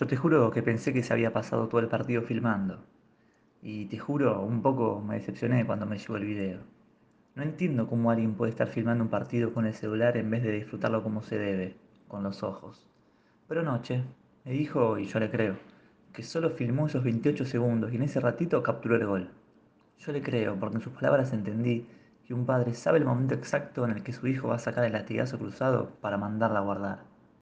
Yo te juro que pensé que se había pasado todo el partido filmando. Y te juro, un poco me decepcioné cuando me llegó el video. No entiendo cómo alguien puede estar filmando un partido con el celular en vez de disfrutarlo como se debe, con los ojos. Pero no, che, me dijo, y yo le creo, que solo filmó esos 28 segundos y en ese ratito capturó el gol. Yo le creo, porque en sus palabras entendí que un padre sabe el momento exacto en el que su hijo va a sacar el latigazo cruzado para mandarla a guardar.